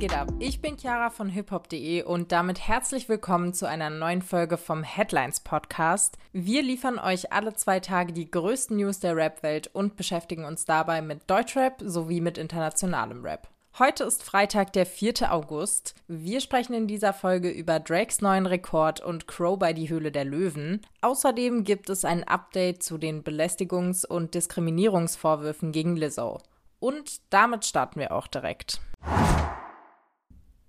geht ab? Ich bin Chiara von hiphop.de und damit herzlich willkommen zu einer neuen Folge vom Headlines Podcast. Wir liefern euch alle zwei Tage die größten News der Rap-Welt und beschäftigen uns dabei mit Deutschrap sowie mit internationalem Rap. Heute ist Freitag, der 4. August. Wir sprechen in dieser Folge über Drakes neuen Rekord und Crow bei die Höhle der Löwen. Außerdem gibt es ein Update zu den Belästigungs- und Diskriminierungsvorwürfen gegen Lizzo. Und damit starten wir auch direkt.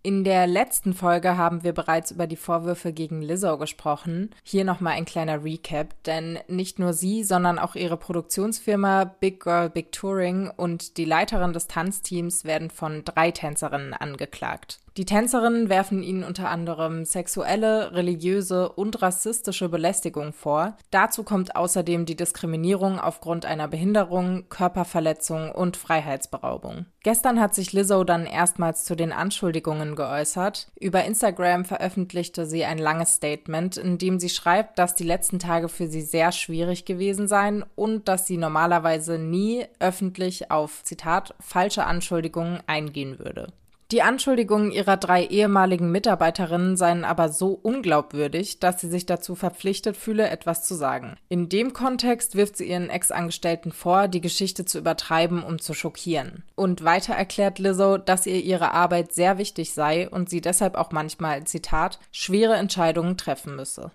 In der letzten Folge haben wir bereits über die Vorwürfe gegen Lizzo gesprochen. Hier nochmal ein kleiner Recap, denn nicht nur sie, sondern auch ihre Produktionsfirma Big Girl Big Touring und die Leiterin des Tanzteams werden von drei Tänzerinnen angeklagt. Die Tänzerinnen werfen ihnen unter anderem sexuelle, religiöse und rassistische Belästigung vor. Dazu kommt außerdem die Diskriminierung aufgrund einer Behinderung, Körperverletzung und Freiheitsberaubung. Gestern hat sich Lizzo dann erstmals zu den Anschuldigungen geäußert. Über Instagram veröffentlichte sie ein langes Statement, in dem sie schreibt, dass die letzten Tage für sie sehr schwierig gewesen seien und dass sie normalerweise nie öffentlich auf, Zitat, falsche Anschuldigungen eingehen würde. Die Anschuldigungen ihrer drei ehemaligen Mitarbeiterinnen seien aber so unglaubwürdig, dass sie sich dazu verpflichtet fühle, etwas zu sagen. In dem Kontext wirft sie ihren Ex-Angestellten vor, die Geschichte zu übertreiben, um zu schockieren. Und weiter erklärt Lizzo, dass ihr ihre Arbeit sehr wichtig sei und sie deshalb auch manchmal, Zitat, schwere Entscheidungen treffen müsse.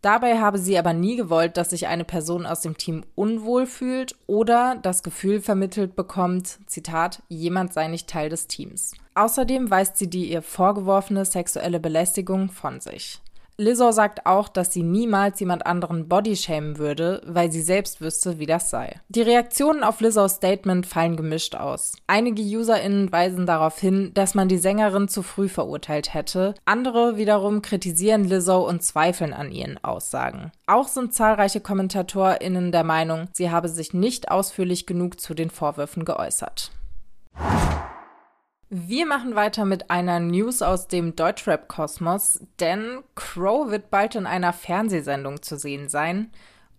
Dabei habe sie aber nie gewollt, dass sich eine Person aus dem Team unwohl fühlt oder das Gefühl vermittelt bekommt, Zitat, jemand sei nicht Teil des Teams. Außerdem weist sie die ihr vorgeworfene sexuelle Belästigung von sich. Lizzo sagt auch, dass sie niemals jemand anderen bodyshamen würde, weil sie selbst wüsste, wie das sei. Die Reaktionen auf Lizzos Statement fallen gemischt aus. Einige UserInnen weisen darauf hin, dass man die Sängerin zu früh verurteilt hätte. Andere wiederum kritisieren Lizzo und zweifeln an ihren Aussagen. Auch sind zahlreiche KommentatorInnen der Meinung, sie habe sich nicht ausführlich genug zu den Vorwürfen geäußert. Wir machen weiter mit einer News aus dem Deutschrap-Kosmos, denn Crow wird bald in einer Fernsehsendung zu sehen sein.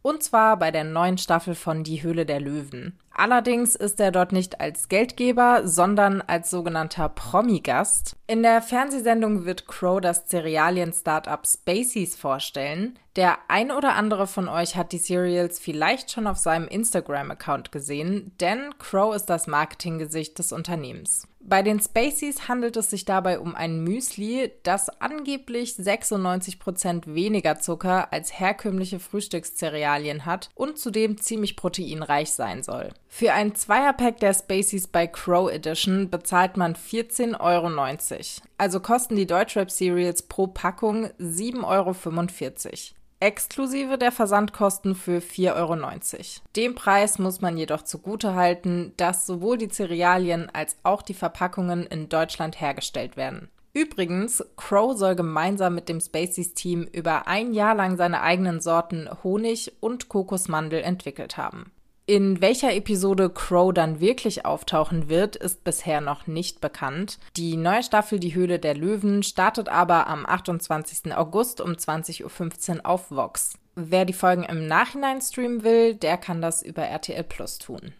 Und zwar bei der neuen Staffel von Die Höhle der Löwen. Allerdings ist er dort nicht als Geldgeber, sondern als sogenannter Promi-Gast. In der Fernsehsendung wird Crow das Cerealien-Startup Spaceys vorstellen. Der ein oder andere von euch hat die Cereals vielleicht schon auf seinem Instagram-Account gesehen, denn Crow ist das Marketinggesicht des Unternehmens. Bei den Spaceys handelt es sich dabei um ein Müsli, das angeblich 96% weniger Zucker als herkömmliche Frühstückscerealien hat und zudem ziemlich proteinreich sein soll. Für ein Zweierpack der Spaceys bei Crow Edition bezahlt man 14,90 Euro. Also kosten die Deutschrap Cereals pro Packung 7,45 Euro exklusive der Versandkosten für 4,90 Euro. Dem Preis muss man jedoch zugutehalten, dass sowohl die Cerealien als auch die Verpackungen in Deutschland hergestellt werden. Übrigens, Crow soll gemeinsam mit dem Spaceys Team über ein Jahr lang seine eigenen Sorten Honig und Kokosmandel entwickelt haben. In welcher Episode Crow dann wirklich auftauchen wird, ist bisher noch nicht bekannt. Die neue Staffel Die Höhle der Löwen startet aber am 28. August um 20.15 Uhr auf Vox. Wer die Folgen im Nachhinein streamen will, der kann das über RTL Plus tun.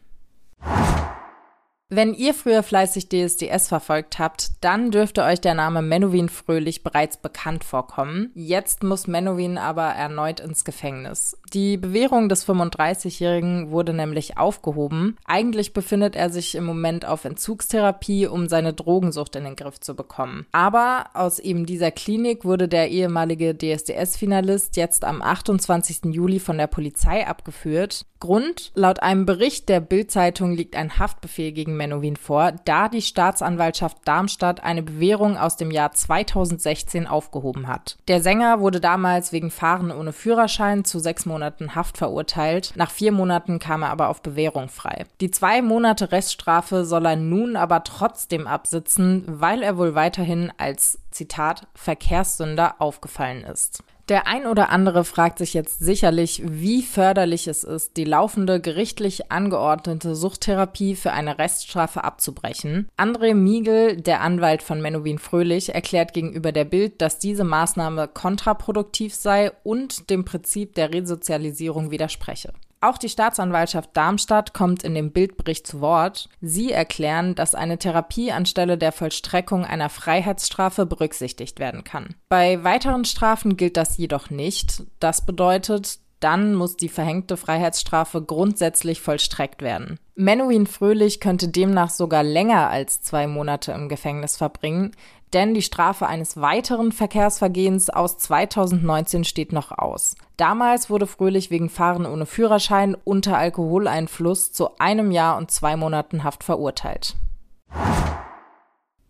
Wenn ihr früher fleißig DSDS verfolgt habt, dann dürfte euch der Name Menowin Fröhlich bereits bekannt vorkommen. Jetzt muss Menowin aber erneut ins Gefängnis. Die Bewährung des 35-Jährigen wurde nämlich aufgehoben. Eigentlich befindet er sich im Moment auf Entzugstherapie, um seine Drogensucht in den Griff zu bekommen. Aber aus eben dieser Klinik wurde der ehemalige DSDS-Finalist jetzt am 28. Juli von der Polizei abgeführt. Grund, laut einem Bericht der Bild-Zeitung liegt ein Haftbefehl gegen Menowin vor, da die Staatsanwaltschaft Darmstadt eine Bewährung aus dem Jahr 2016 aufgehoben hat. Der Sänger wurde damals wegen Fahren ohne Führerschein zu sechs Monaten Haft verurteilt. Nach vier Monaten kam er aber auf Bewährung frei. Die zwei Monate Reststrafe soll er nun aber trotzdem absitzen, weil er wohl weiterhin als Zitat Verkehrssünder aufgefallen ist. Der ein oder andere fragt sich jetzt sicherlich, wie förderlich es ist, die laufende gerichtlich angeordnete Suchttherapie für eine Reststrafe abzubrechen. André Miegel, der Anwalt von Menowin Fröhlich, erklärt gegenüber der Bild, dass diese Maßnahme kontraproduktiv sei und dem Prinzip der Resozialisierung widerspreche. Auch die Staatsanwaltschaft Darmstadt kommt in dem Bildbericht zu Wort. Sie erklären, dass eine Therapie anstelle der Vollstreckung einer Freiheitsstrafe berücksichtigt werden kann. Bei weiteren Strafen gilt das jedoch nicht. Das bedeutet, dann muss die verhängte Freiheitsstrafe grundsätzlich vollstreckt werden. Menuhin Fröhlich könnte demnach sogar länger als zwei Monate im Gefängnis verbringen, denn die Strafe eines weiteren Verkehrsvergehens aus 2019 steht noch aus. Damals wurde Fröhlich wegen Fahren ohne Führerschein unter Alkoholeinfluss zu einem Jahr und zwei Monaten Haft verurteilt.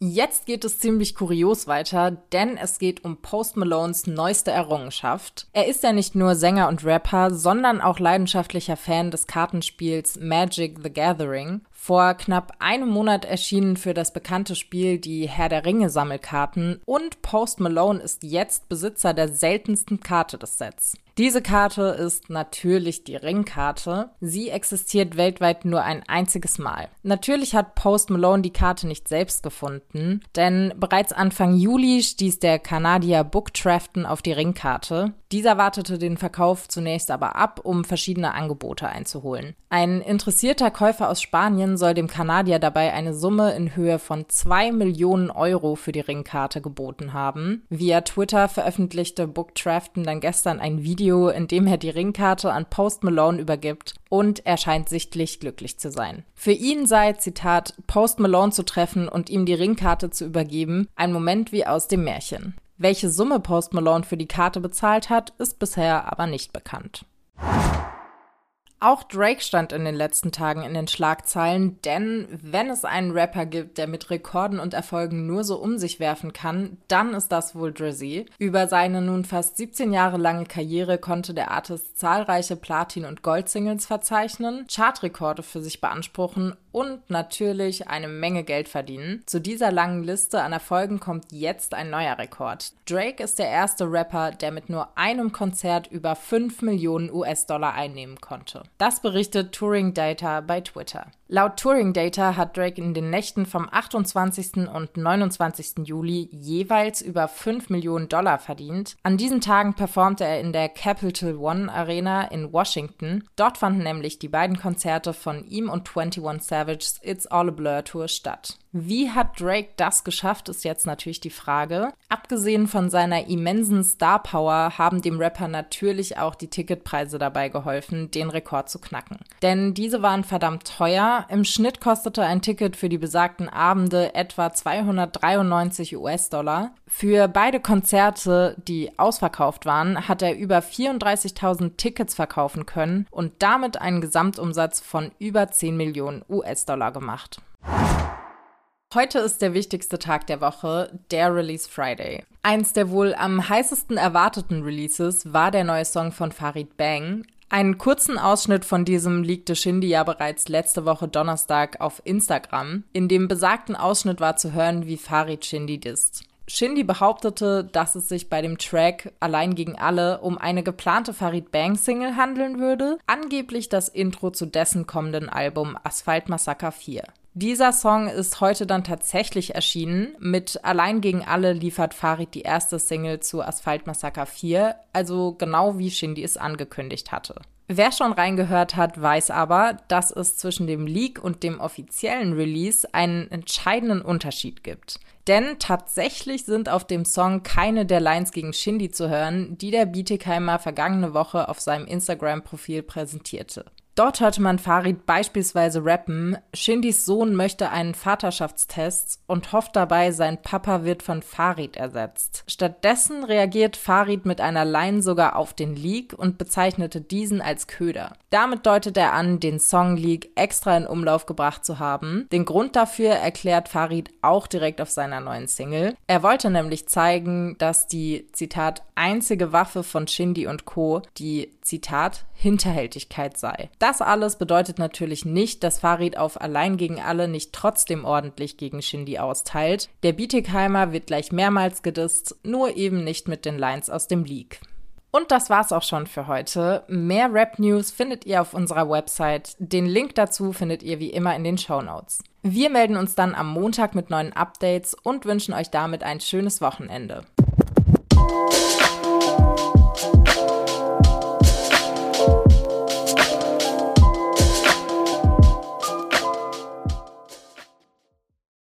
Jetzt geht es ziemlich kurios weiter, denn es geht um Post Malones neueste Errungenschaft. Er ist ja nicht nur Sänger und Rapper, sondern auch leidenschaftlicher Fan des Kartenspiels Magic the Gathering. Vor knapp einem Monat erschienen für das bekannte Spiel die Herr der Ringe Sammelkarten und Post Malone ist jetzt Besitzer der seltensten Karte des Sets. Diese Karte ist natürlich die Ringkarte. Sie existiert weltweit nur ein einziges Mal. Natürlich hat Post Malone die Karte nicht selbst gefunden, denn bereits Anfang Juli stieß der Kanadier Book Trafton auf die Ringkarte. Dieser wartete den Verkauf zunächst aber ab, um verschiedene Angebote einzuholen. Ein interessierter Käufer aus Spanien soll dem Kanadier dabei eine Summe in Höhe von 2 Millionen Euro für die Ringkarte geboten haben. Via Twitter veröffentlichte Book Trafton dann gestern ein Video, in dem er die Ringkarte an Post Malone übergibt und er scheint sichtlich glücklich zu sein. Für ihn sei, Zitat, Post Malone zu treffen und ihm die Ringkarte zu übergeben, ein Moment wie aus dem Märchen. Welche Summe Post Malone für die Karte bezahlt hat, ist bisher aber nicht bekannt. Auch Drake stand in den letzten Tagen in den Schlagzeilen, denn wenn es einen Rapper gibt, der mit Rekorden und Erfolgen nur so um sich werfen kann, dann ist das wohl Drizzy. Über seine nun fast 17 Jahre lange Karriere konnte der Artist zahlreiche Platin- und Goldsingles verzeichnen, Chartrekorde für sich beanspruchen und natürlich eine Menge Geld verdienen. Zu dieser langen Liste an Erfolgen kommt jetzt ein neuer Rekord. Drake ist der erste Rapper, der mit nur einem Konzert über 5 Millionen US-Dollar einnehmen konnte. Das berichtet Touring Data bei Twitter. Laut Touring Data hat Drake in den Nächten vom 28. und 29. Juli jeweils über 5 Millionen Dollar verdient. An diesen Tagen performte er in der Capital One Arena in Washington. Dort fanden nämlich die beiden Konzerte von ihm und 21 Savage's It's All a Blur Tour statt. Wie hat Drake das geschafft, ist jetzt natürlich die Frage. Abgesehen von seiner immensen Star Power haben dem Rapper natürlich auch die Ticketpreise dabei geholfen, den Rekord zu knacken. Denn diese waren verdammt teuer. Im Schnitt kostete ein Ticket für die besagten Abende etwa 293 US-Dollar. Für beide Konzerte, die ausverkauft waren, hat er über 34.000 Tickets verkaufen können und damit einen Gesamtumsatz von über 10 Millionen US-Dollar gemacht. Heute ist der wichtigste Tag der Woche, der Release Friday. Eins der wohl am heißesten erwarteten Releases war der neue Song von Farid Bang. Einen kurzen Ausschnitt von diesem legte Shindy ja bereits letzte Woche Donnerstag auf Instagram. In dem besagten Ausschnitt war zu hören, wie Farid Shindy disst. Shindy behauptete, dass es sich bei dem Track Allein gegen alle um eine geplante Farid Bang Single handeln würde, angeblich das Intro zu dessen kommenden Album Asphalt Massaker 4. Dieser Song ist heute dann tatsächlich erschienen. Mit Allein gegen alle liefert Farid die erste Single zu Asphalt Massaker 4, also genau wie Shindy es angekündigt hatte. Wer schon reingehört hat, weiß aber, dass es zwischen dem Leak und dem offiziellen Release einen entscheidenden Unterschied gibt. Denn tatsächlich sind auf dem Song keine der Lines gegen Shindy zu hören, die der Bietigheimer vergangene Woche auf seinem Instagram-Profil präsentierte. Dort hörte man Farid beispielsweise rappen, Shindys Sohn möchte einen Vaterschaftstest und hofft dabei, sein Papa wird von Farid ersetzt. Stattdessen reagiert Farid mit einer Line sogar auf den Leak und bezeichnete diesen als Köder. Damit deutet er an, den Song Leak extra in Umlauf gebracht zu haben. Den Grund dafür erklärt Farid auch direkt auf seiner neuen Single. Er wollte nämlich zeigen, dass die, Zitat, einzige Waffe von Shindy und Co. die, Zitat, Hinterhältigkeit sei. Das alles bedeutet natürlich nicht, dass Farid auf Allein gegen alle nicht trotzdem ordentlich gegen Shindy austeilt. Der Bietigheimer wird gleich mehrmals gedisst, nur eben nicht mit den Lines aus dem Leak. Und das war's auch schon für heute. Mehr Rap-News findet ihr auf unserer Website. Den Link dazu findet ihr wie immer in den Show Notes. Wir melden uns dann am Montag mit neuen Updates und wünschen euch damit ein schönes Wochenende.